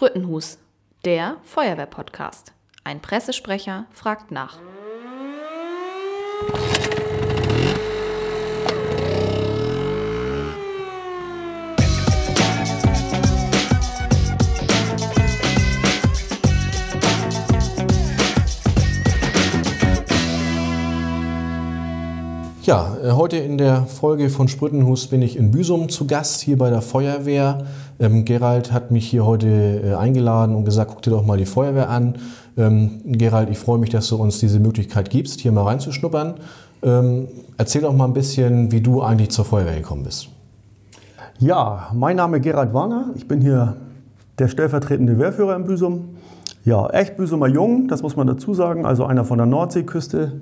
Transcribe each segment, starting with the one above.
Sprüttenhus, der Feuerwehr-Podcast. Ein Pressesprecher fragt nach. Heute in der Folge von Sprüttenhus bin ich in Büsum zu Gast, hier bei der Feuerwehr. Ähm, Gerald hat mich hier heute äh, eingeladen und gesagt, guck dir doch mal die Feuerwehr an. Ähm, Gerald, ich freue mich, dass du uns diese Möglichkeit gibst, hier mal reinzuschnuppern. Ähm, erzähl doch mal ein bisschen, wie du eigentlich zur Feuerwehr gekommen bist. Ja, mein Name ist Gerald Warner. Ich bin hier der stellvertretende Wehrführer in Büsum. Ja, echt Büsumer Jung, das muss man dazu sagen, also einer von der Nordseeküste.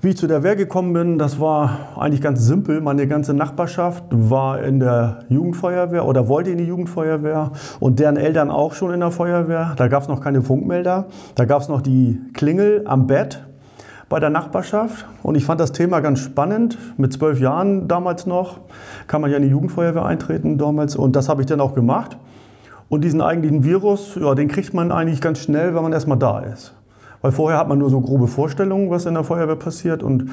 Wie ich zu der Wehr gekommen bin, das war eigentlich ganz simpel. Meine ganze Nachbarschaft war in der Jugendfeuerwehr oder wollte in die Jugendfeuerwehr und deren Eltern auch schon in der Feuerwehr. Da gab es noch keine Funkmelder. Da gab es noch die Klingel am Bett bei der Nachbarschaft. Und ich fand das Thema ganz spannend. Mit zwölf Jahren damals noch kann man ja in die Jugendfeuerwehr eintreten damals. Und das habe ich dann auch gemacht. Und diesen eigentlichen Virus, ja, den kriegt man eigentlich ganz schnell, wenn man erstmal da ist. Weil vorher hat man nur so grobe Vorstellungen, was in der Feuerwehr passiert. Und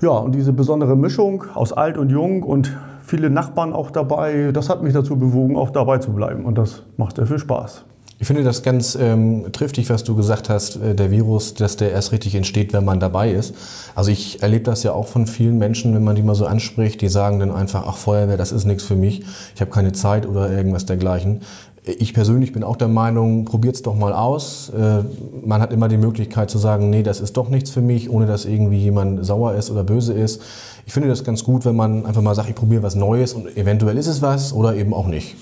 ja, und diese besondere Mischung aus alt und jung und viele Nachbarn auch dabei, das hat mich dazu bewogen, auch dabei zu bleiben. Und das macht sehr viel Spaß. Ich finde das ganz ähm, triftig, was du gesagt hast, äh, der Virus, dass der erst richtig entsteht, wenn man dabei ist. Also ich erlebe das ja auch von vielen Menschen, wenn man die mal so anspricht, die sagen dann einfach, ach Feuerwehr, das ist nichts für mich, ich habe keine Zeit oder irgendwas dergleichen. Ich persönlich bin auch der Meinung, probiert es doch mal aus. Äh, man hat immer die Möglichkeit zu sagen, nee, das ist doch nichts für mich, ohne dass irgendwie jemand sauer ist oder böse ist. Ich finde das ganz gut, wenn man einfach mal sagt, ich probiere was Neues und eventuell ist es was oder eben auch nicht.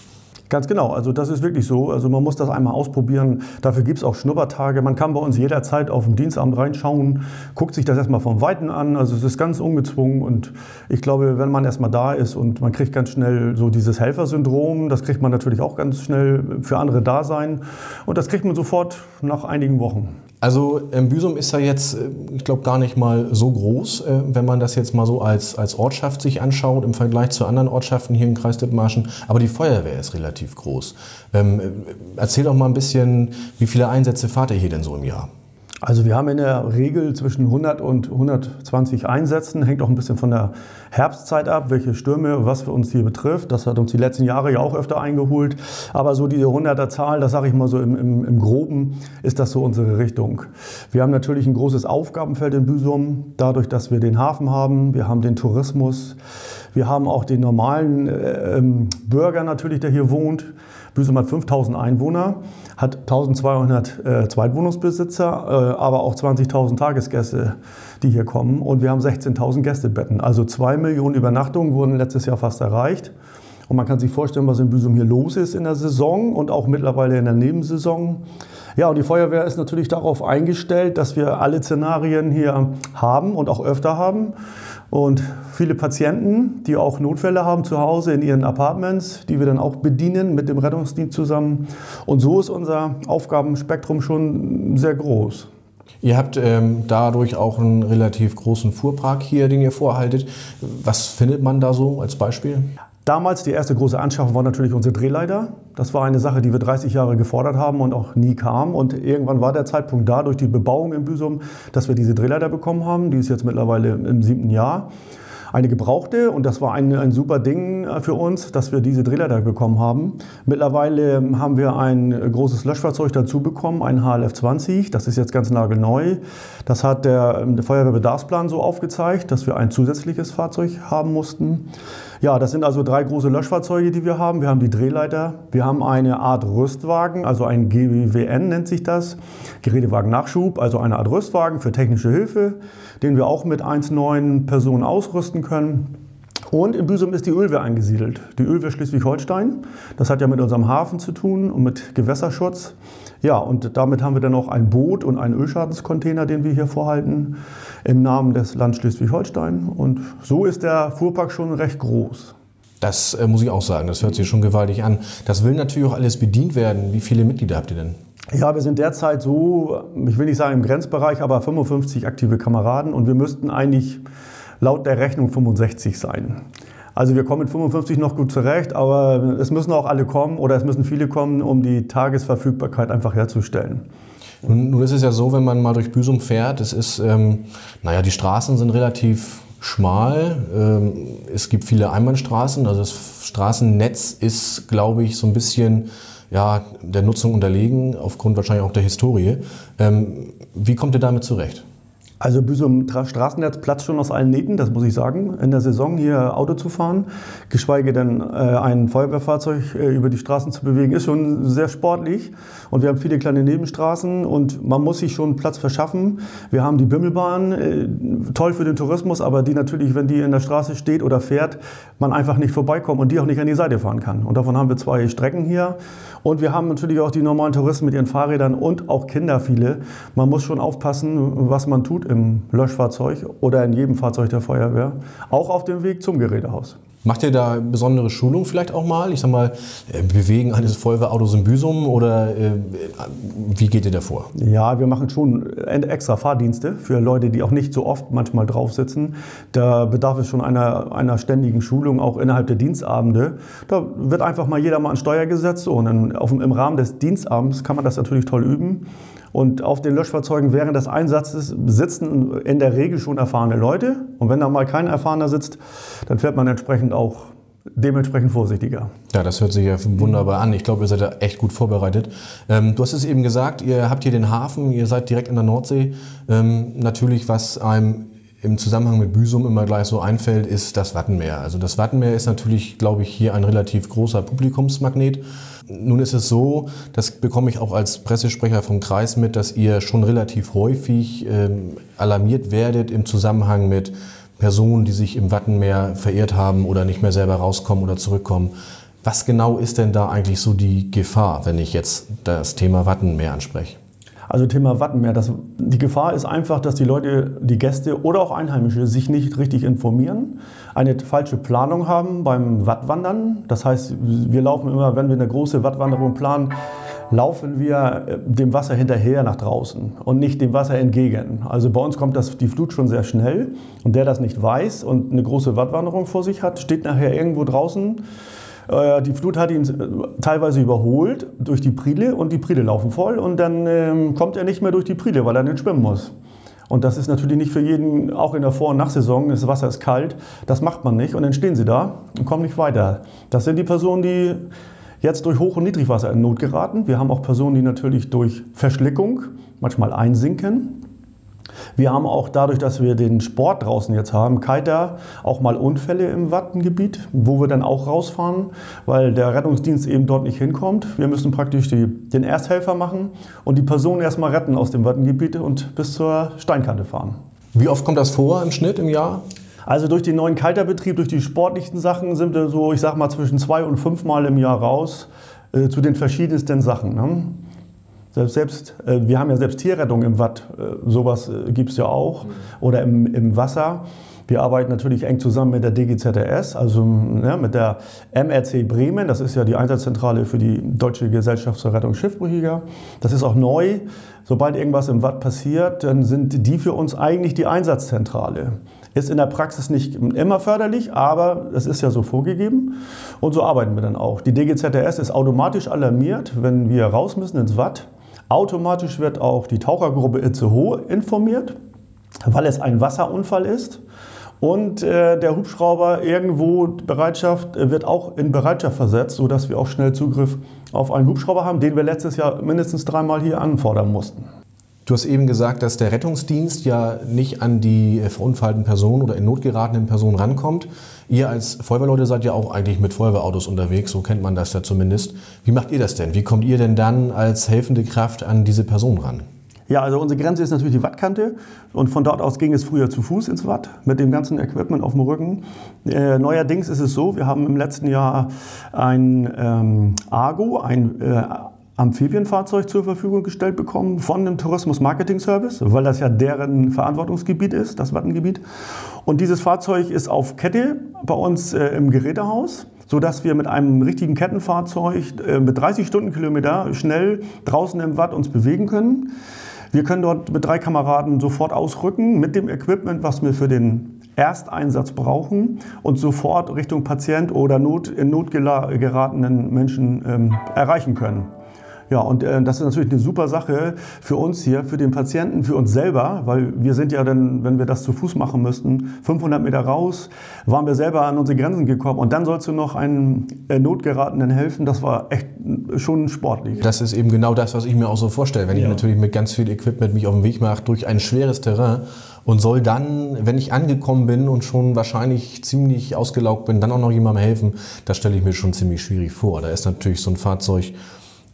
Ganz genau, also das ist wirklich so. Also man muss das einmal ausprobieren. Dafür gibt es auch Schnuppertage. Man kann bei uns jederzeit auf dem Dienstamt reinschauen, guckt sich das erstmal von Weitem an. Also es ist ganz ungezwungen und ich glaube, wenn man erstmal da ist und man kriegt ganz schnell so dieses Helfersyndrom, das kriegt man natürlich auch ganz schnell für andere da sein und das kriegt man sofort nach einigen Wochen. Also ähm, Büsum ist ja jetzt, äh, ich glaube, gar nicht mal so groß, äh, wenn man das jetzt mal so als, als Ortschaft sich anschaut im Vergleich zu anderen Ortschaften hier im Kreis Dithmarschen. Aber die Feuerwehr ist relativ groß. Ähm, äh, erzähl doch mal ein bisschen, wie viele Einsätze fahrt ihr hier denn so im Jahr? Also wir haben in der Regel zwischen 100 und 120 Einsätzen, hängt auch ein bisschen von der Herbstzeit ab, welche Stürme, was für uns hier betrifft. Das hat uns die letzten Jahre ja auch öfter eingeholt. Aber so diese 100er Zahl, das sage ich mal so im, im, im, Groben, ist das so unsere Richtung. Wir haben natürlich ein großes Aufgabenfeld in Büsum, dadurch, dass wir den Hafen haben, wir haben den Tourismus, wir haben auch den normalen äh, ähm, Bürger natürlich, der hier wohnt. Büsum hat 5000 Einwohner, hat 1200 äh, Zweitwohnungsbesitzer, äh, aber auch 20.000 Tagesgäste, die hier kommen. Und wir haben 16.000 Gästebetten. Also zwei Millionen Übernachtungen wurden letztes Jahr fast erreicht. Und man kann sich vorstellen, was in Büsum hier los ist in der Saison und auch mittlerweile in der Nebensaison. Ja, und die Feuerwehr ist natürlich darauf eingestellt, dass wir alle Szenarien hier haben und auch öfter haben. Und viele Patienten, die auch Notfälle haben zu Hause in ihren Apartments, die wir dann auch bedienen mit dem Rettungsdienst zusammen. Und so ist unser Aufgabenspektrum schon sehr groß. Ihr habt ähm, dadurch auch einen relativ großen Fuhrpark hier, den ihr vorhaltet. Was findet man da so als Beispiel? Damals die erste große Anschaffung war natürlich unsere Drehleiter. Das war eine Sache, die wir 30 Jahre gefordert haben und auch nie kam. Und irgendwann war der Zeitpunkt da durch die Bebauung in Büsum, dass wir diese Drehleiter bekommen haben. Die ist jetzt mittlerweile im siebten Jahr eine gebrauchte und das war ein, ein super Ding äh, für uns, dass wir diese Drehleiter bekommen haben. Mittlerweile haben wir ein großes Löschfahrzeug dazu bekommen, ein HLF 20. Das ist jetzt ganz nagelneu. Das hat der, der Feuerwehrbedarfsplan so aufgezeigt, dass wir ein zusätzliches Fahrzeug haben mussten. Ja, das sind also drei große Löschfahrzeuge, die wir haben. Wir haben die Drehleiter, wir haben eine Art Rüstwagen, also ein GWN nennt sich das, Gerätewagen Nachschub, also eine Art Rüstwagen für technische Hilfe, den wir auch mit 1,9 Personen ausrüsten können. Und in Büsum ist die Ölwehr angesiedelt. Die Ölwehr Schleswig-Holstein. Das hat ja mit unserem Hafen zu tun und mit Gewässerschutz. Ja, und damit haben wir dann auch ein Boot und einen Ölschadenscontainer, den wir hier vorhalten, im Namen des Landes Schleswig-Holstein. Und so ist der Fuhrpark schon recht groß. Das äh, muss ich auch sagen, das hört sich schon gewaltig an. Das will natürlich auch alles bedient werden. Wie viele Mitglieder habt ihr denn? Ja, wir sind derzeit so, ich will nicht sagen im Grenzbereich, aber 55 aktive Kameraden und wir müssten eigentlich laut der Rechnung 65 sein. Also wir kommen mit 55 noch gut zurecht, aber es müssen auch alle kommen oder es müssen viele kommen, um die Tagesverfügbarkeit einfach herzustellen. Nun, ist es ja so, wenn man mal durch Büsum fährt, es ist, ähm, naja, die Straßen sind relativ schmal. Ähm, es gibt viele Einbahnstraßen. Also das Straßennetz ist, glaube ich, so ein bisschen ja, der Nutzung unterlegen, aufgrund wahrscheinlich auch der Historie. Ähm, wie kommt ihr damit zurecht? Also Büsum Straßennetz platzt schon aus allen Nähten, das muss ich sagen. In der Saison hier Auto zu fahren, geschweige denn äh, ein Feuerwehrfahrzeug äh, über die Straßen zu bewegen, ist schon sehr sportlich. Und wir haben viele kleine Nebenstraßen und man muss sich schon Platz verschaffen. Wir haben die Bimmelbahn, äh, toll für den Tourismus, aber die natürlich, wenn die in der Straße steht oder fährt, man einfach nicht vorbeikommt und die auch nicht an die Seite fahren kann. Und davon haben wir zwei Strecken hier. Und wir haben natürlich auch die normalen Touristen mit ihren Fahrrädern und auch Kinder viele. Man muss schon aufpassen, was man tut im Löschfahrzeug oder in jedem Fahrzeug der Feuerwehr, auch auf dem Weg zum Gerätehaus. Macht ihr da besondere Schulung vielleicht auch mal? Ich sag mal, äh, Bewegen eines Feuerwehrautos in Büsum oder äh, wie geht ihr da vor? Ja, wir machen schon extra Fahrdienste für Leute, die auch nicht so oft manchmal drauf sitzen. Da bedarf es schon einer, einer ständigen Schulung, auch innerhalb der Dienstabende. Da wird einfach mal jeder mal an Steuer gesetzt und in, auf, im Rahmen des Dienstabends kann man das natürlich toll üben. Und auf den Löschfahrzeugen während des Einsatzes sitzen in der Regel schon erfahrene Leute. Und wenn da mal kein Erfahrener sitzt, dann fährt man entsprechend auch dementsprechend vorsichtiger. Ja, das hört sich ja wunderbar an. Ich glaube, ihr seid da echt gut vorbereitet. Ähm, du hast es eben gesagt, ihr habt hier den Hafen, ihr seid direkt in der Nordsee. Ähm, natürlich, was einem im Zusammenhang mit Büsum immer gleich so einfällt, ist das Wattenmeer. Also das Wattenmeer ist natürlich, glaube ich, hier ein relativ großer Publikumsmagnet. Nun ist es so, das bekomme ich auch als Pressesprecher vom Kreis mit, dass ihr schon relativ häufig ähm, alarmiert werdet im Zusammenhang mit Personen, die sich im Wattenmeer verirrt haben oder nicht mehr selber rauskommen oder zurückkommen. Was genau ist denn da eigentlich so die Gefahr, wenn ich jetzt das Thema Wattenmeer anspreche? Also Thema Wattenmeer, das, die Gefahr ist einfach, dass die Leute, die Gäste oder auch Einheimische sich nicht richtig informieren, eine falsche Planung haben beim Wattwandern. Das heißt, wir laufen immer, wenn wir eine große Wattwanderung planen, laufen wir äh, dem Wasser hinterher nach draußen und nicht dem Wasser entgegen. Also bei uns kommt das, die Flut schon sehr schnell und der das nicht weiß und eine große Wattwanderung vor sich hat, steht nachher irgendwo draußen äh, die Flut hat ihn äh, teilweise überholt durch die Prile und die Prile laufen voll und dann ähm, kommt er nicht mehr durch die Prile, weil er nicht schwimmen muss. Und das ist natürlich nicht für jeden, auch in der Vor- und Nachsaison, das Wasser ist kalt, das macht man nicht und dann stehen sie da und kommen nicht weiter. Das sind die Personen, die jetzt durch Hoch- und Niedrigwasser in Not geraten. Wir haben auch Personen, die natürlich durch Verschlickung manchmal einsinken. Wir haben auch dadurch, dass wir den Sport draußen jetzt haben, Kiter, auch mal Unfälle im Wattengebiet, wo wir dann auch rausfahren, weil der Rettungsdienst eben dort nicht hinkommt. Wir müssen praktisch die, den Ersthelfer machen und die Person erstmal retten aus dem Wattengebiet und bis zur Steinkante fahren. Wie oft kommt das vor im Schnitt im Jahr? Also durch den neuen Kalterbetrieb, durch die sportlichen Sachen sind wir so, ich sag mal, zwischen zwei und fünf Mal im Jahr raus äh, zu den verschiedensten Sachen. Ne? Selbst, selbst äh, wir haben ja selbst Tierrettung im Watt, äh, sowas äh, gibt es ja auch, mhm. oder im, im Wasser. Wir arbeiten natürlich eng zusammen mit der DGZS, also ne, mit der MRC Bremen. Das ist ja die Einsatzzentrale für die Deutsche Gesellschaft zur Rettung Schiffbrüchiger. Das ist auch neu. Sobald irgendwas im Watt passiert, dann sind die für uns eigentlich die Einsatzzentrale. Ist in der Praxis nicht immer förderlich, aber es ist ja so vorgegeben. Und so arbeiten wir dann auch. Die DGZS ist automatisch alarmiert, wenn wir raus müssen ins Watt. Automatisch wird auch die Tauchergruppe Itzehoe informiert, weil es ein Wasserunfall ist. Und äh, der Hubschrauber irgendwo Bereitschaft äh, wird auch in Bereitschaft versetzt, sodass wir auch schnell Zugriff auf einen Hubschrauber haben, den wir letztes Jahr mindestens dreimal hier anfordern mussten. Du hast eben gesagt, dass der Rettungsdienst ja nicht an die verunfallten Personen oder in Not geratenen Personen rankommt. Ihr als Feuerwehrleute seid ja auch eigentlich mit Feuerwehrautos unterwegs, so kennt man das ja zumindest. Wie macht ihr das denn? Wie kommt ihr denn dann als helfende Kraft an diese Person ran? Ja, also unsere Grenze ist natürlich die Wattkante und von dort aus ging es früher zu Fuß ins Watt mit dem ganzen Equipment auf dem Rücken. Äh, neuerdings ist es so, wir haben im letzten Jahr ein ähm, Argo, ein äh, Amphibienfahrzeug zur Verfügung gestellt bekommen von dem Tourismus Marketing Service, weil das ja deren Verantwortungsgebiet ist, das Wattengebiet. Und dieses Fahrzeug ist auf Kette bei uns äh, im Gerätehaus sodass wir mit einem richtigen Kettenfahrzeug äh, mit 30 Stundenkilometer schnell draußen im Watt uns bewegen können. Wir können dort mit drei Kameraden sofort ausrücken mit dem Equipment, was wir für den Ersteinsatz brauchen und sofort Richtung Patient oder Not, in Not geratenen Menschen ähm, erreichen können. Ja, und äh, das ist natürlich eine super Sache für uns hier, für den Patienten, für uns selber, weil wir sind ja dann, wenn wir das zu Fuß machen müssten, 500 Meter raus, waren wir selber an unsere Grenzen gekommen und dann sollst du noch einen äh, Notgeratenen helfen, das war echt schon sportlich. Das ist eben genau das, was ich mir auch so vorstelle, wenn ja. ich natürlich mit ganz viel Equipment mich auf den Weg mache durch ein schweres Terrain und soll dann, wenn ich angekommen bin und schon wahrscheinlich ziemlich ausgelaugt bin, dann auch noch jemandem helfen, das stelle ich mir schon ziemlich schwierig vor. Da ist natürlich so ein Fahrzeug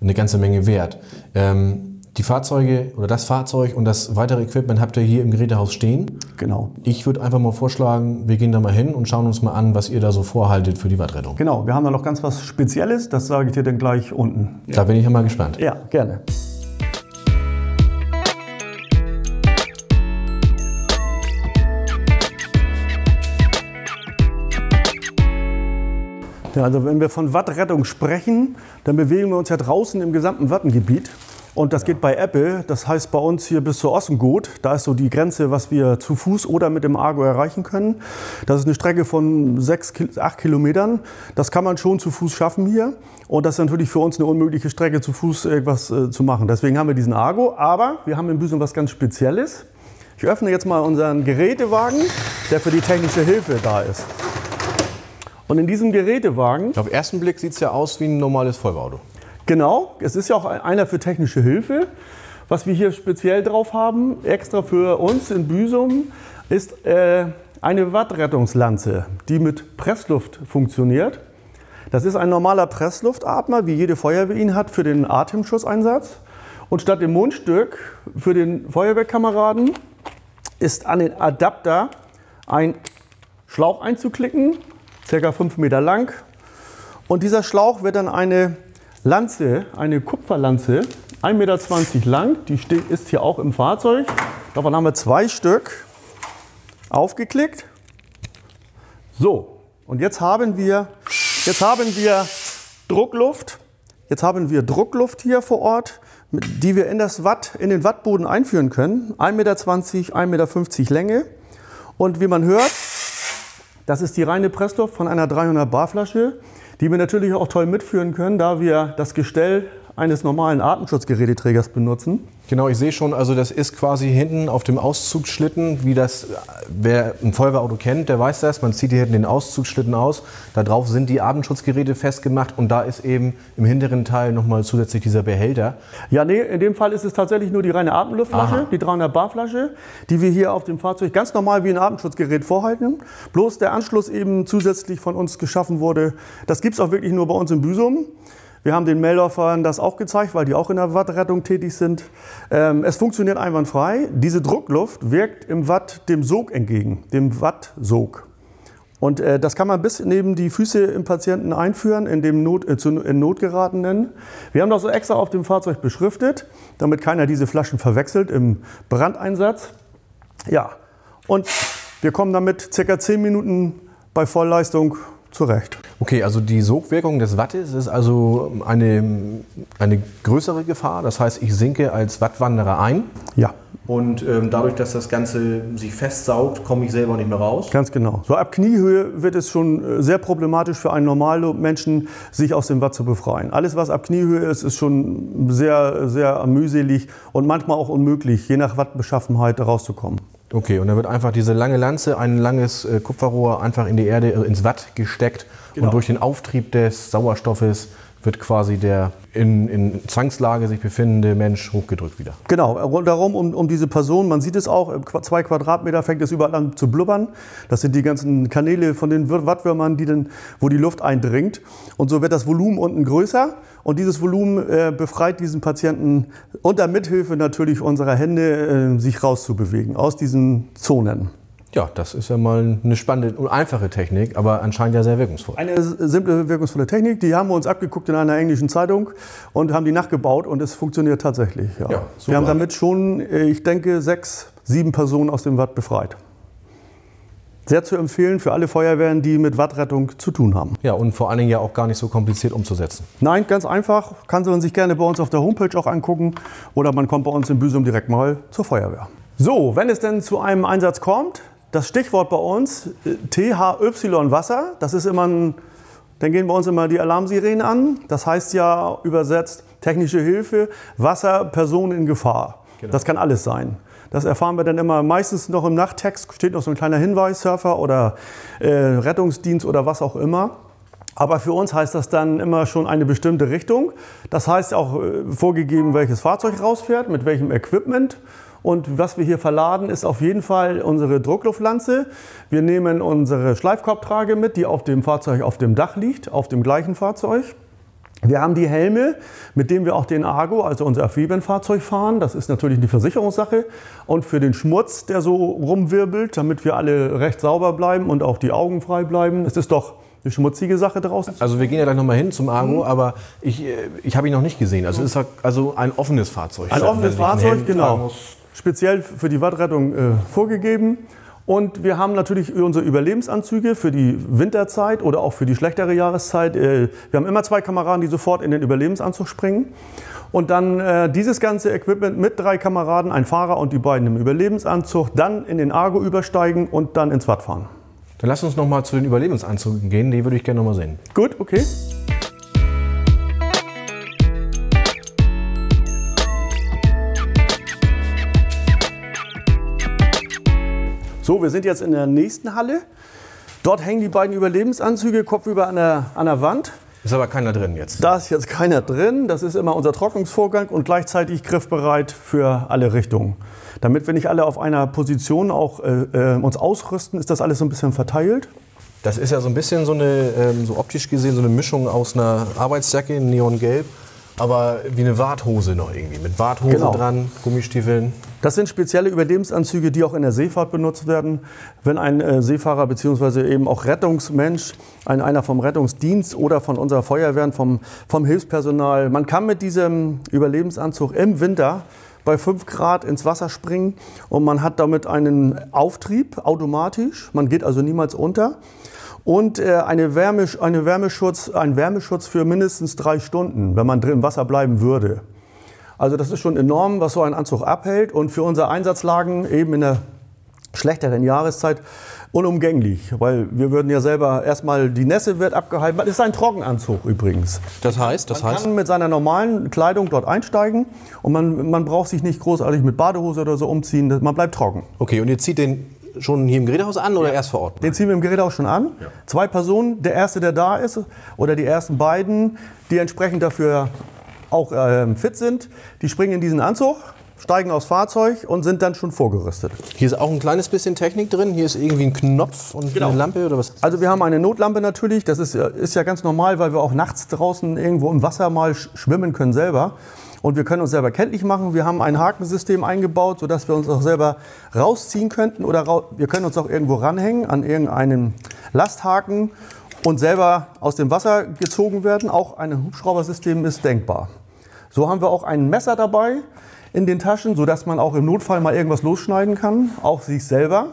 eine ganze Menge wert. Ähm, die Fahrzeuge oder das Fahrzeug und das weitere Equipment habt ihr hier im Gerätehaus stehen. Genau. Ich würde einfach mal vorschlagen, wir gehen da mal hin und schauen uns mal an, was ihr da so vorhaltet für die Wattrettung. Genau, wir haben da noch ganz was Spezielles, das sage ich dir dann gleich unten. Da bin ich ja mal gespannt. Ja, gerne. Ja, also wenn wir von Wattrettung sprechen, dann bewegen wir uns ja draußen im gesamten Wattengebiet. Und das geht bei Apple, das heißt bei uns hier bis zur Ossengut. Da ist so die Grenze, was wir zu Fuß oder mit dem Argo erreichen können. Das ist eine Strecke von 6, 8 Kilometern. Das kann man schon zu Fuß schaffen hier. Und das ist natürlich für uns eine unmögliche Strecke, zu Fuß irgendwas äh, zu machen. Deswegen haben wir diesen Argo. Aber wir haben in Büsum was ganz Spezielles. Ich öffne jetzt mal unseren Gerätewagen, der für die technische Hilfe da ist. Und in diesem Gerätewagen. Auf den ersten Blick sieht es ja aus wie ein normales Vollauto. Genau, es ist ja auch einer für technische Hilfe. Was wir hier speziell drauf haben, extra für uns in Büsum, ist äh, eine Wattrettungslanze, die mit Pressluft funktioniert. Das ist ein normaler Pressluftatmer, wie jede Feuerwehr ihn hat, für den Atemschutzeinsatz. Und statt dem Mundstück für den Feuerwehrkameraden ist an den Adapter ein Schlauch einzuklicken circa 5 Meter lang. Und dieser Schlauch wird dann eine Lanze, eine Kupferlanze, 1,20 Meter lang, die ist hier auch im Fahrzeug. Davon haben wir zwei Stück aufgeklickt. So, und jetzt haben wir, jetzt haben wir Druckluft. Jetzt haben wir Druckluft hier vor Ort, die wir in, das Watt, in den Wattboden einführen können. 1,20 Meter, 1,50 Meter Länge. Und wie man hört, das ist die reine Pressluft von einer 300 Bar Flasche, die wir natürlich auch toll mitführen können, da wir das Gestell eines normalen Atemschutzgeräteträgers benutzen. Genau, ich sehe schon, also das ist quasi hinten auf dem Auszugsschlitten, wie das, wer ein Feuerwehrauto kennt, der weiß das, man zieht hier hinten den Auszugsschlitten aus, da drauf sind die Atemschutzgeräte festgemacht und da ist eben im hinteren Teil nochmal zusätzlich dieser Behälter. Ja, nee, in dem Fall ist es tatsächlich nur die reine Atemluftflasche, Aha. die 300 Bar Flasche, die wir hier auf dem Fahrzeug ganz normal wie ein Atemschutzgerät vorhalten, bloß der Anschluss eben zusätzlich von uns geschaffen wurde. Das gibt es auch wirklich nur bei uns in Büsum. Wir haben den Meldorfern das auch gezeigt, weil die auch in der Wattrettung tätig sind. Ähm, es funktioniert einwandfrei. Diese Druckluft wirkt im Watt dem Sog entgegen, dem Wattsog. Und äh, das kann man bis neben die Füße im Patienten einführen, in dem Not, äh, zu, in Not geratenen. Wir haben das so extra auf dem Fahrzeug beschriftet, damit keiner diese Flaschen verwechselt im Brandeinsatz. Ja, und wir kommen damit circa 10 Minuten bei Vollleistung zurecht. Okay, also die Sogwirkung des Wattes ist also eine, eine größere Gefahr. Das heißt, ich sinke als Wattwanderer ein. Ja. Und ähm, dadurch, dass das Ganze sich festsaugt, komme ich selber nicht mehr raus. Ganz genau. So ab Kniehöhe wird es schon äh, sehr problematisch für einen normalen Menschen, sich aus dem Watt zu befreien. Alles, was ab Kniehöhe ist, ist schon sehr, sehr mühselig und manchmal auch unmöglich, je nach Wattbeschaffenheit rauszukommen. Okay, und dann wird einfach diese lange Lanze, ein langes äh, Kupferrohr einfach in die Erde, äh, ins Watt gesteckt genau. und durch den Auftrieb des Sauerstoffes wird quasi der in, in Zwangslage sich befindende Mensch hochgedrückt wieder. Genau, darum um, um diese Person, man sieht es auch, zwei Quadratmeter fängt es überall an zu blubbern. Das sind die ganzen Kanäle von den Wattwürmern, die den, wo die Luft eindringt. Und so wird das Volumen unten größer und dieses Volumen äh, befreit diesen Patienten unter Mithilfe natürlich unserer Hände, äh, sich rauszubewegen aus diesen Zonen. Ja, das ist ja mal eine spannende und einfache Technik, aber anscheinend ja sehr wirkungsvoll. Eine simple, wirkungsvolle Technik, die haben wir uns abgeguckt in einer englischen Zeitung und haben die nachgebaut und es funktioniert tatsächlich. Ja. Ja, wir haben damit schon, ich denke, sechs, sieben Personen aus dem Watt befreit. Sehr zu empfehlen für alle Feuerwehren, die mit Wattrettung zu tun haben. Ja, und vor allen Dingen ja auch gar nicht so kompliziert umzusetzen. Nein, ganz einfach. Kann man sich gerne bei uns auf der Homepage auch angucken oder man kommt bei uns in Büsum direkt mal zur Feuerwehr. So, wenn es denn zu einem Einsatz kommt, Das Stichwort bei uns, THY Wasser, das ist immer ein, dann gehen bei uns immer die Alarmsirenen an. Das heißt ja übersetzt technische Hilfe, Wasser, Person in Gefahr. Genau. Das kann alles sein. Das erfahren wir dann immer meistens noch im Nachttext, steht noch so ein kleiner Hinweis, Surfer oder äh, Rettungsdienst oder was auch immer. Aber für uns heißt das dann immer schon eine bestimmte Richtung. Das heißt auch äh, vorgegeben, welches Fahrzeug rausfährt, mit welchem Equipment. Und was wir hier verladen, ist auf jeden Fall unsere Druckluftlanze. Wir nehmen unsere Schleifkorbtrage mit, die auf dem Fahrzeug auf dem Dach liegt, auf dem gleichen Fahrzeug. Wir haben die Helme, mit denen wir auch den Argo, also unser Amphibienfahrzeug fahren. Das ist natürlich eine Versicherungssache. Und für den Schmutz, der so rumwirbelt, damit wir alle recht sauber bleiben und auch die Augen frei bleiben, es ist doch eine schmutzige Sache draußen. Also wir gehen ja gleich nochmal hin zum Argo, mhm. aber ich, äh, ich habe ihn noch nicht gesehen. Also ist also ein offenes Fahrzeug. Ein offenes Fahrzeug, genau. Speziell für die Wattrettung äh, vorgegeben. Und wir haben natürlich unsere Überlebensanzüge für die Winterzeit oder auch für die schlechtere Jahreszeit. Äh, wir haben immer zwei Kameraden, die sofort in den Überlebensanzug springen. Und dann äh, dieses ganze Equipment mit drei Kameraden, ein Fahrer und die beiden im Überlebensanzug, dann in den Argo übersteigen und dann ins Watt fahren. Dann lass uns noch mal zu den Überlebensanzügen gehen, die würde ich gerne noch mal sehen. Gut, okay. So, wir sind jetzt in der nächsten Halle. Dort hängen die beiden Überlebensanzüge kopfüber an der, an der Wand. Ist aber keiner drin jetzt. Da ist jetzt keiner drin. Das ist immer unser Trocknungsvorgang und gleichzeitig griffbereit für alle Richtungen. Damit wir nicht alle auf einer Position auch äh, äh, uns ausrüsten, ist das alles so ein bisschen verteilt. Das ist ja so ein bisschen so eine, ähm, so optisch gesehen, so eine Mischung aus einer Arbeitsjacke in Neongelb, aber wie eine Warthose noch irgendwie. Mit Warthose genau. dran, Gummistiefeln. Das sind spezielle Überlebensanzüge, die auch in der Seefahrt benutzt werden. Wenn ein äh, Seefahrer bzw. eben auch Rettungsmensch, ein, einer vom Rettungsdienst oder von unserer Feuerwehr, vom, vom Hilfspersonal, man kann mit diesem Überlebensanzug im Winter bei 5 Grad ins Wasser springen und man hat damit einen Auftrieb automatisch. Man geht also niemals unter. Und äh, eine Wärme, eine Wärmeschutz, ein Wärmeschutz für mindestens drei Stunden, wenn man drin im Wasser bleiben würde. Also das ist schon enorm, was so ein Anzug abhält. Und für unsere Einsatzlagen eben in der schlechteren Jahreszeit unumgänglich, weil wir würden ja selber erstmal die Nässe wird abgehalten. Das ist ein Trockenanzug übrigens. Das heißt, das man heißt, kann mit seiner normalen Kleidung dort einsteigen und man, man braucht sich nicht großartig mit Badehose oder so umziehen. Man bleibt trocken. Okay, und ihr zieht den schon hier im Gerätehaus an oder ja. erst vor Ort? Den ziehen wir im Gerätehaus schon an. Ja. Zwei Personen, der erste, der da ist, oder die ersten beiden, die entsprechend dafür auch äh, fit sind, die springen in diesen Anzug steigen aufs Fahrzeug und sind dann schon vorgerüstet. Hier ist auch ein kleines bisschen Technik drin. Hier ist irgendwie ein Knopf und genau. eine Lampe oder was? Also wir haben eine Notlampe natürlich. Das ist, ist ja ganz normal, weil wir auch nachts draußen irgendwo im Wasser mal schwimmen können selber. Und wir können uns selber kenntlich machen. Wir haben ein Hakensystem eingebaut, sodass wir uns auch selber rausziehen könnten. Oder ra wir können uns auch irgendwo ranhängen an irgendeinen Lasthaken und selber aus dem Wasser gezogen werden. Auch ein Hubschraubersystem ist denkbar. So haben wir auch ein Messer dabei in den Taschen, sodass man auch im Notfall mal irgendwas losschneiden kann, auch sich selber.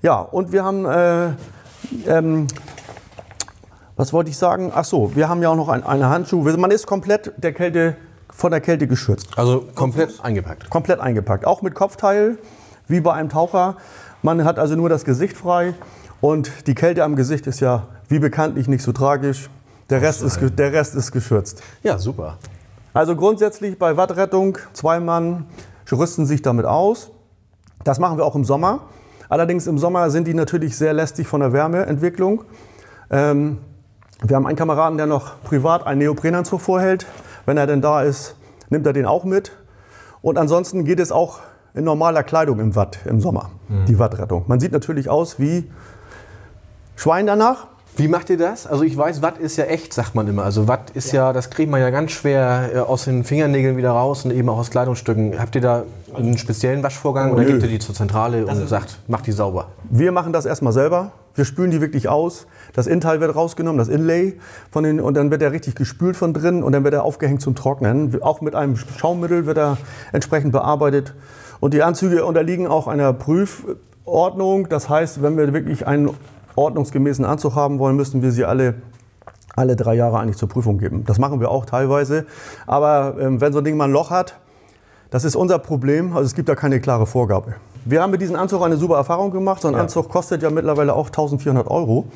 Ja, und wir haben, äh, ähm, was wollte ich sagen? Ach so, wir haben ja auch noch ein, eine Handschuh. Man ist komplett der Kälte, von der Kälte geschützt. Also komplett eingepackt? Komplett eingepackt, auch mit Kopfteil, wie bei einem Taucher. Man hat also nur das Gesicht frei und die Kälte am Gesicht ist ja wie bekanntlich nicht so tragisch. Der Rest, ist, der Rest ist geschützt. Ja, super. Also grundsätzlich bei Wattrettung, zwei Mann rüsten sich damit aus. Das machen wir auch im Sommer. Allerdings im Sommer sind die natürlich sehr lästig von der Wärmeentwicklung. Ähm, wir haben einen Kameraden, der noch privat einen Neoprenanzug vorhält. Wenn er denn da ist, nimmt er den auch mit. Und ansonsten geht es auch in normaler Kleidung im Watt im Sommer, mhm. die Wattrettung. Man sieht natürlich aus wie Schwein danach. Wie macht ihr das? Also ich weiß, Watt ist ja echt, sagt man immer. Also Watt ist ja, ja das kriegt man ja ganz schwer äh, aus den Fingernägeln wieder raus und eben auch aus Kleidungsstücken. Habt ihr da einen speziellen Waschvorgang oh, oder gebt ihr die zur Zentrale das und sagt, macht die sauber? Wir machen das erstmal selber. Wir spülen die wirklich aus. Das Innenteil wird rausgenommen, das Inlay von den, und dann wird er richtig gespült von drin und dann wird er aufgehängt zum Trocknen. Auch mit einem Schaummittel wird er entsprechend bearbeitet. Und die Anzüge unterliegen auch einer Prüfordnung. Das heißt, wenn wir wirklich einen ordnungsgemäßen Anzug haben wollen, müssten wir sie alle alle drei Jahre eigentlich zur Prüfung geben. Das machen wir auch teilweise. Aber ähm, wenn so ein Ding mal ein Loch hat, das ist unser Problem. Also es gibt da keine klare Vorgabe. Wir haben mit diesem Anzug eine super Erfahrung gemacht. So ein Ja. Anzug kostet ja mittlerweile auch 1400 Euro.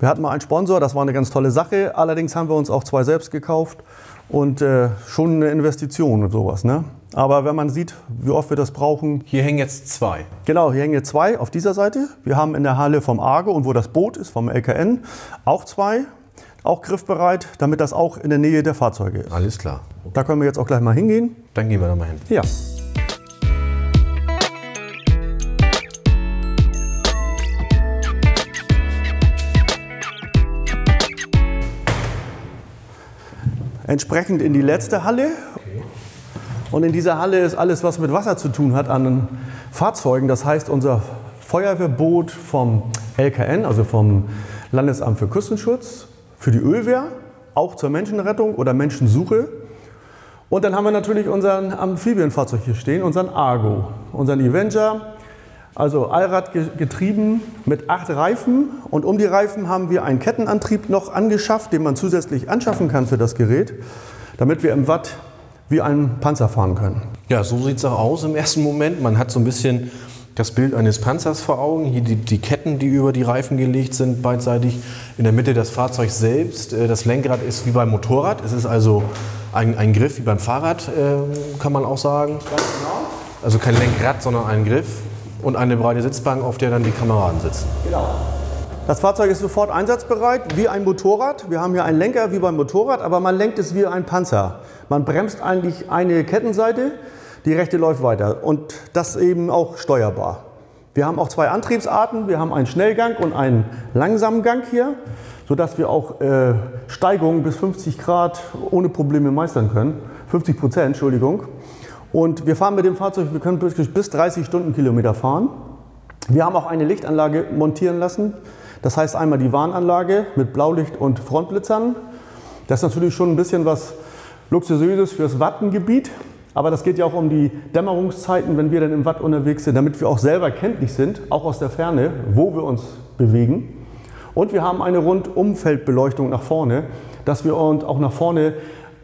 Wir hatten mal einen Sponsor, das war eine ganz tolle Sache. Allerdings haben wir uns auch zwei selbst gekauft und äh, schon eine Investition und sowas. Ne? Aber wenn man sieht, wie oft wir das brauchen, Hier hängen jetzt zwei. Genau, hier hängen jetzt zwei auf dieser Seite. Wir haben in der Halle vom Argo und wo das Boot ist, vom LKN, auch zwei, auch griffbereit, damit das auch in der Nähe der Fahrzeuge ist. Alles klar. Da können wir jetzt auch gleich mal hingehen. Dann gehen wir da mal hin. Ja. Entsprechend in die letzte Halle. Und in dieser Halle ist alles, was mit Wasser zu tun hat, an Fahrzeugen. Das heißt, unser Feuerwehrboot vom LKN, also vom Landesamt für Küstenschutz, für die Ölwehr, auch zur Menschenrettung oder Menschensuche. Und dann haben wir natürlich unseren Amphibienfahrzeug hier stehen, unseren Argo, unseren Avenger, also Allrad ge- getrieben mit acht Reifen. Und um die Reifen haben wir einen Kettenantrieb noch angeschafft, den man zusätzlich anschaffen kann für das Gerät, damit wir im Watt wie ein Panzer fahren können. Ja, so sieht es auch aus im ersten Moment. Man hat so ein bisschen das Bild eines Panzers vor Augen. Hier die, die Ketten, die über die Reifen gelegt sind, beidseitig. In der Mitte das Fahrzeug selbst. Äh, Das Lenkrad ist wie beim Motorrad. Es ist also ein, ein Griff wie beim Fahrrad, äh, kann man auch sagen. Also kein Lenkrad, sondern ein Griff. Und eine breite Sitzbank, auf der dann die Kameraden sitzen. Das Fahrzeug ist sofort einsatzbereit, wie ein Motorrad. Wir haben hier einen Lenker wie beim Motorrad, aber man lenkt es wie ein Panzer. Man bremst eigentlich eine Kettenseite, die rechte läuft weiter und das eben auch steuerbar. Wir haben auch zwei Antriebsarten. Wir haben einen Schnellgang und einen langsamen Gang hier, sodass wir auch äh, Steigungen bis 50 Grad ohne Probleme meistern können. 50 Prozent, Entschuldigung. Und wir fahren mit dem Fahrzeug, wir können bis bis 30 Stundenkilometer fahren. Wir haben auch eine Lichtanlage montieren lassen. Das heißt einmal die Warnanlage mit Blaulicht und Frontblitzern. Das ist natürlich schon ein bisschen was Luxuriöses fürs Wattengebiet. Aber das geht ja auch um die Dämmerungszeiten, wenn wir dann im Watt unterwegs sind, damit wir auch selber kenntlich sind, auch aus der Ferne, wo wir uns bewegen. Und wir haben eine Rundumfeldbeleuchtung nach vorne, dass wir und auch nach vorne,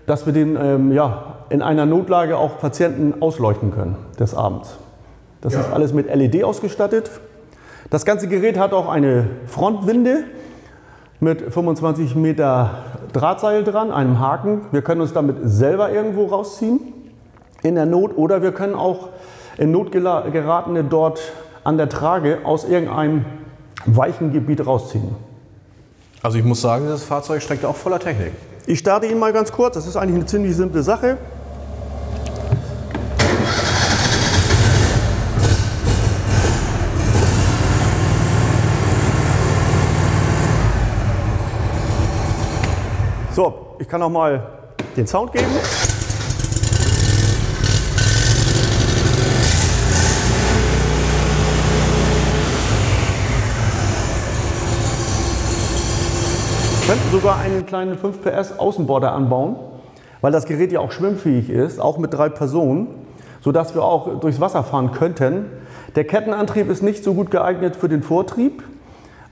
dass wir den ähm, ja, in einer Notlage auch Patienten ausleuchten können des Abends. Das ist alles mit LED ausgestattet. Das ganze Gerät hat auch eine Frontwinde mit 25 Meter Drahtseil dran, einem Haken. Wir können uns damit selber irgendwo rausziehen in der Not oder wir können auch in Not geratene dort an der Trage aus irgendeinem weichen Gebiet rausziehen. Also ich muss sagen, das Fahrzeug steckt auch voller Technik. Ich starte ihn mal ganz kurz. Das ist eigentlich eine ziemlich simple Sache. So, ich kann auch mal den Sound geben. Könnten sogar einen kleinen 5 PS Außenborder anbauen, weil das Gerät ja auch schwimmfähig ist, auch mit drei Personen, sodass wir auch durchs Wasser fahren könnten. Der Kettenantrieb ist nicht so gut geeignet für den Vortrieb,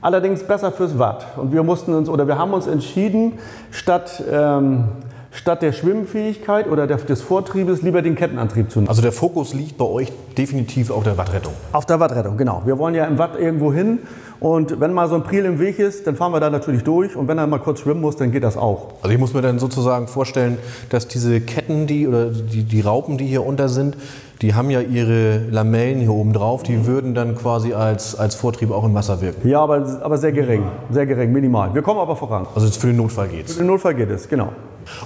allerdings besser fürs Watt. Und wir mussten uns oder wir haben uns entschieden, statt, ähm, statt der Schwimmfähigkeit oder der, des Vortriebes lieber den Kettenantrieb zu nutzen. Also der Fokus liegt bei euch definitiv auf der Wattrettung. Auf der Wattrettung, genau. Wir wollen ja im Watt irgendwo hin und wenn mal so ein Priel im Weg ist, dann fahren wir da natürlich durch und wenn er mal kurz schwimmen muss, dann geht das auch. Also ich muss mir dann sozusagen vorstellen, dass diese Ketten, die oder die, die Raupen, die hier unter sind, die haben ja ihre Lamellen hier oben drauf, die würden dann quasi als, als Vortrieb auch im Wasser wirken. Ja, aber, aber sehr gering, sehr gering, minimal. Wir kommen aber voran. Also für den Notfall geht's. Im Notfall geht es, genau.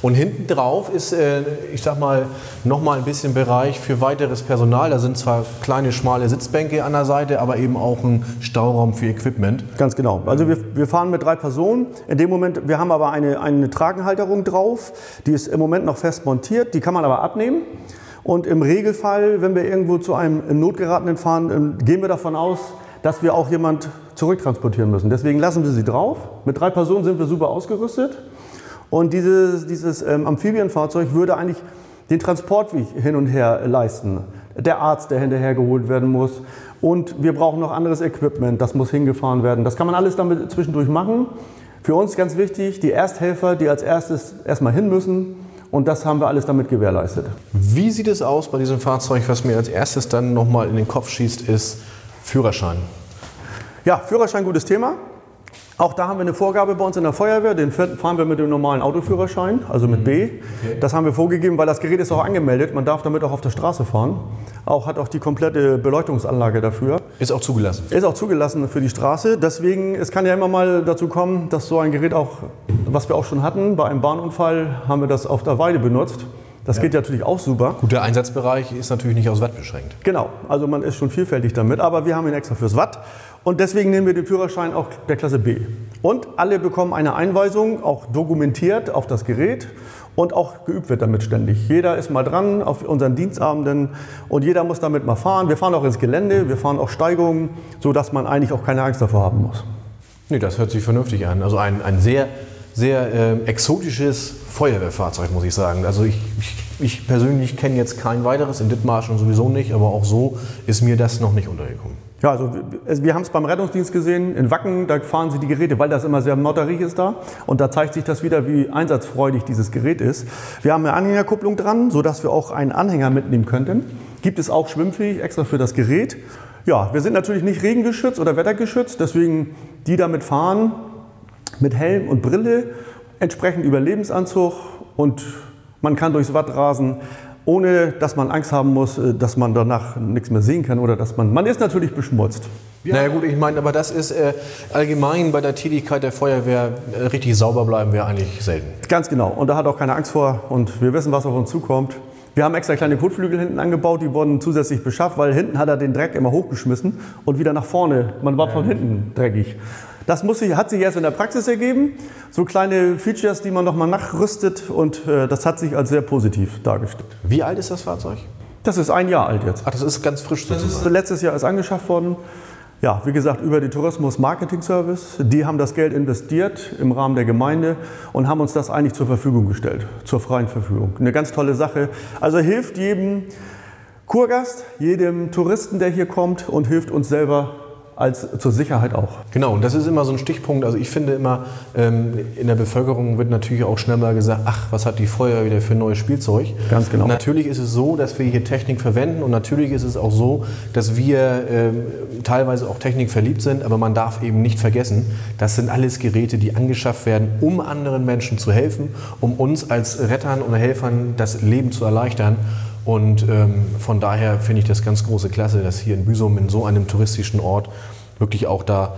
Und hinten drauf ist, äh, ich sag mal, nochmal ein bisschen Bereich für weiteres Personal. Da sind zwar kleine, schmale Sitzbänke an der Seite, aber eben auch ein Stauraum für Equipment. Ganz genau. Also wir, wir fahren mit drei Personen. In dem Moment, wir haben aber eine, eine Tragenhalterung drauf. Die ist im Moment noch fest montiert. Die kann man aber abnehmen. Und im Regelfall, wenn wir irgendwo zu einem im Notgeratenen fahren, ähm, gehen wir davon aus, dass wir auch jemand zurücktransportieren müssen. Deswegen lassen wir sie drauf. Mit drei Personen sind wir super ausgerüstet. Und dieses, dieses ähm, Amphibienfahrzeug würde eigentlich den Transportweg hin und her leisten. Der Arzt, der hinterher geholt werden muss. Und wir brauchen noch anderes Equipment, das muss hingefahren werden. Das kann man alles damit zwischendurch machen. Für uns ganz wichtig, die Ersthelfer, die als erstes erstmal hin müssen Und das haben wir alles damit gewährleistet. Wie sieht es aus bei diesem Fahrzeug? Was mir als erstes dann nochmal in den Kopf schießt, ist Führerschein. Ja, Führerschein, gutes Thema. Auch da haben wir eine Vorgabe bei uns in der Feuerwehr. Den fahren wir mit dem normalen Autoführerschein, also mit B. Das haben wir vorgegeben, weil das Gerät ist auch angemeldet. Man darf damit auch auf der Straße fahren. Auch hat auch die komplette Beleuchtungsanlage dafür. Ist auch zugelassen. Ist auch zugelassen für die Straße. Deswegen, es kann ja immer mal dazu kommen, dass so ein Gerät auch, was wir auch schon hatten, bei einem Bahnunfall haben wir das auf der Weide benutzt. Das ja. geht natürlich auch super. Gut, der Einsatzbereich ist natürlich nicht aus Watt beschränkt. Genau, also man ist schon vielfältig damit, aber wir haben ihn extra fürs Watt. Und deswegen nehmen wir den Führerschein auch der Klasse B. Und alle bekommen eine Einweisung, auch dokumentiert auf das Gerät und auch geübt wird damit ständig. Jeder ist mal dran auf unseren Dienstabenden und jeder muss damit mal fahren. Wir fahren auch ins Gelände, wir fahren auch Steigungen, sodass man eigentlich auch keine Angst davor haben muss. Nee, das hört sich vernünftig an. Also ein, ein sehr, sehr äh, exotisches Feuerwehrfahrzeug, muss ich sagen. Also ich, ich, ich persönlich kenne jetzt kein weiteres, in Dithmarschen sowieso nicht, aber auch so ist mir das noch nicht untergekommen. Ja, also wir haben es beim Rettungsdienst gesehen, in Wacken, da fahren sie die Geräte, weil das immer sehr motterig ist da. Und da zeigt sich das wieder, wie einsatzfreudig dieses Gerät ist. Wir haben eine Anhängerkupplung dran, sodass wir auch einen Anhänger mitnehmen könnten. Gibt es auch schwimmfähig, extra für das Gerät. Ja, wir sind natürlich nicht regengeschützt oder wettergeschützt, deswegen die damit fahren, mit Helm und Brille, entsprechend Überlebensanzug und man kann durchs Watt rasen ohne dass man Angst haben muss, äh, dass man danach nichts mehr sehen kann oder dass man, man ist natürlich beschmutzt. Ja. Naja gut, ich meine, aber das ist äh, allgemein bei der Tätigkeit der Feuerwehr äh, richtig sauber bleiben wir eigentlich selten. Ganz genau. Und da hat auch keine Angst vor und wir wissen, was auf uns zukommt. Wir haben extra kleine Kotflügel hinten angebaut, die wurden zusätzlich beschafft, weil hinten hat er den Dreck immer hochgeschmissen und wieder nach vorne. Man war von hinten dreckig. Das muss sich, hat sich erst in der Praxis ergeben. So kleine Features, die man nochmal nachrüstet und äh, das hat sich als sehr positiv dargestellt. Wie alt ist das Fahrzeug? Das ist ein Jahr alt jetzt. Ach, das ist ganz frisch sozusagen. Letztes Jahr ist angeschafft worden. Ja, wie gesagt, über den Tourismus Marketing Service. Die haben das Geld investiert im Rahmen der Gemeinde und haben uns das eigentlich zur Verfügung gestellt, zur freien Verfügung. Eine ganz tolle Sache. Also hilft jedem Kurgast, jedem Touristen, der hier kommt und hilft uns selber als zur Sicherheit auch. Genau, und das ist immer so ein Stichpunkt. Also ich finde immer, ähm, in der Bevölkerung wird natürlich auch schnell mal gesagt, ach, was hat die Feuerwehr wieder für ein neues Spielzeug? Ganz genau. Natürlich ist es so, dass wir hier Technik verwenden und natürlich ist es auch so, dass wir ähm, teilweise auch Technik verliebt sind, aber man darf eben nicht vergessen, das sind alles Geräte, die angeschafft werden, um anderen Menschen zu helfen, um uns als Rettern oder Helfern das Leben zu erleichtern. Und ähm, von daher finde ich das ganz große Klasse, dass hier in Büsum in so einem touristischen Ort wirklich auch da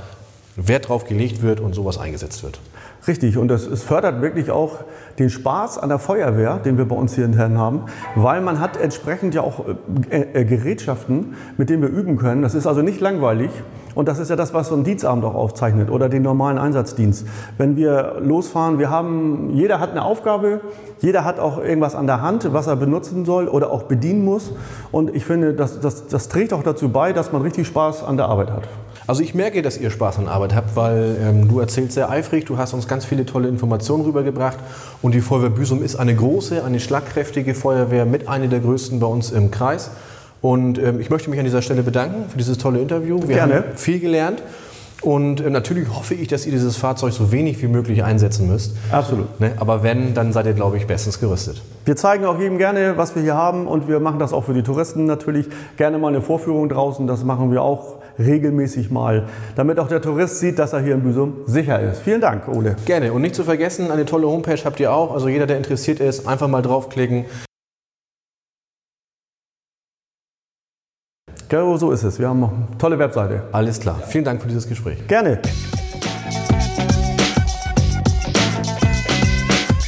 Wert drauf gelegt wird und sowas eingesetzt wird. Richtig, und es, es, fördert wirklich auch den Spaß an der Feuerwehr, den wir bei uns hier intern haben, weil man hat entsprechend ja auch äh, äh, Gerätschaften, mit denen wir üben können. Das ist also nicht langweilig und das ist ja das, was so ein Dienstabend auch aufzeichnet oder den normalen Einsatzdienst. Wenn wir losfahren, wir haben, jeder hat eine Aufgabe, jeder hat auch irgendwas an der Hand, was er benutzen soll oder auch bedienen muss und ich finde, das, das, das trägt auch dazu bei, dass man richtig Spaß an der Arbeit hat. Also ich merke, dass ihr Spaß an Arbeit habt, weil ähm, du erzählst sehr eifrig, du hast uns ganz viele tolle Informationen rübergebracht und die Feuerwehr Büsum ist eine große, eine schlagkräftige Feuerwehr mit einer der größten bei uns im Kreis. Und ähm, ich möchte mich an dieser Stelle bedanken für dieses tolle Interview. Wir Gerne. haben viel gelernt. Und äh, natürlich hoffe ich, dass ihr dieses Fahrzeug so wenig wie möglich einsetzen müsst. Absolut. Ne? Aber wenn, dann seid ihr, glaube ich, bestens gerüstet. Wir zeigen auch jedem gerne, was wir hier haben und wir machen das auch für die Touristen natürlich. Gerne mal eine Vorführung draußen, das machen wir auch regelmäßig mal, damit auch der Tourist sieht, dass er hier in Büsum sicher ist. Vielen Dank, Ole. Gerne. Und nicht zu vergessen, eine tolle Homepage habt ihr auch. Also jeder, der interessiert ist, einfach mal draufklicken. Genau so ist es. Wir haben eine tolle Webseite. Alles klar. Vielen Dank für dieses Gespräch. Gerne.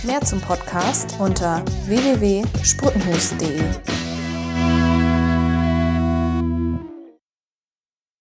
Mehr zum Podcast unter www.sprutenhus.de.